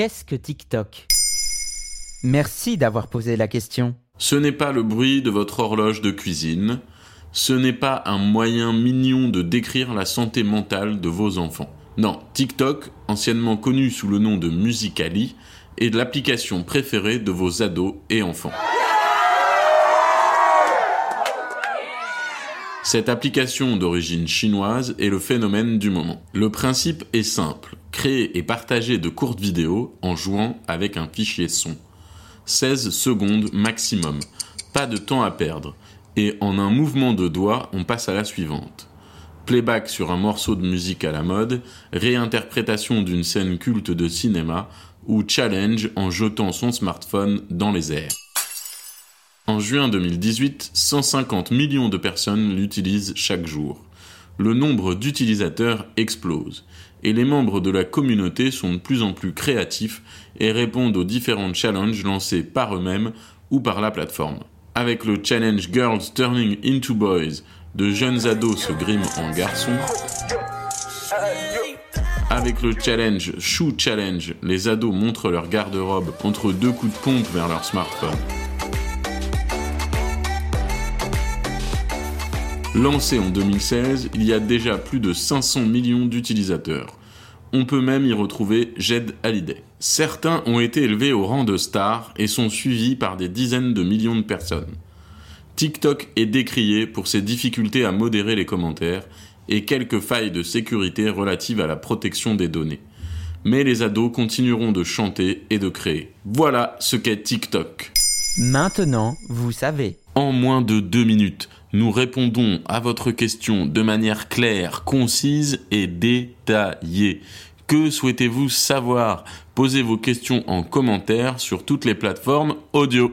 Qu'est-ce que TikTok? Merci d'avoir posé la question. Ce n'est pas le bruit de votre horloge de cuisine, ce n'est pas un moyen mignon de décrire la santé mentale de vos enfants. Non, TikTok, anciennement connu sous le nom de Musicali, est l'application préférée de vos ados et enfants. Cette application d'origine chinoise est le phénomène du moment. Le principe est simple, créer et partager de courtes vidéos en jouant avec un fichier son. 16 secondes maximum, pas de temps à perdre, et en un mouvement de doigt on passe à la suivante. Playback sur un morceau de musique à la mode, réinterprétation d'une scène culte de cinéma, ou challenge en jetant son smartphone dans les airs. En juin 2018, 150 millions de personnes l'utilisent chaque jour. Le nombre d'utilisateurs explose et les membres de la communauté sont de plus en plus créatifs et répondent aux différents challenges lancés par eux-mêmes ou par la plateforme. Avec le challenge Girls Turning into Boys, de jeunes ados se griment en garçons. Avec le challenge Shoe Challenge, les ados montrent leur garde-robe entre deux coups de pompe vers leur smartphone. Lancé en 2016, il y a déjà plus de 500 millions d'utilisateurs. On peut même y retrouver Jed Hallyday. Certains ont été élevés au rang de stars et sont suivis par des dizaines de millions de personnes. TikTok est décrié pour ses difficultés à modérer les commentaires et quelques failles de sécurité relatives à la protection des données. Mais les ados continueront de chanter et de créer. Voilà ce qu'est TikTok. Maintenant, vous savez. En moins de deux minutes, nous répondons à votre question de manière claire, concise et détaillée. Que souhaitez-vous savoir? Posez vos questions en commentaire sur toutes les plateformes audio.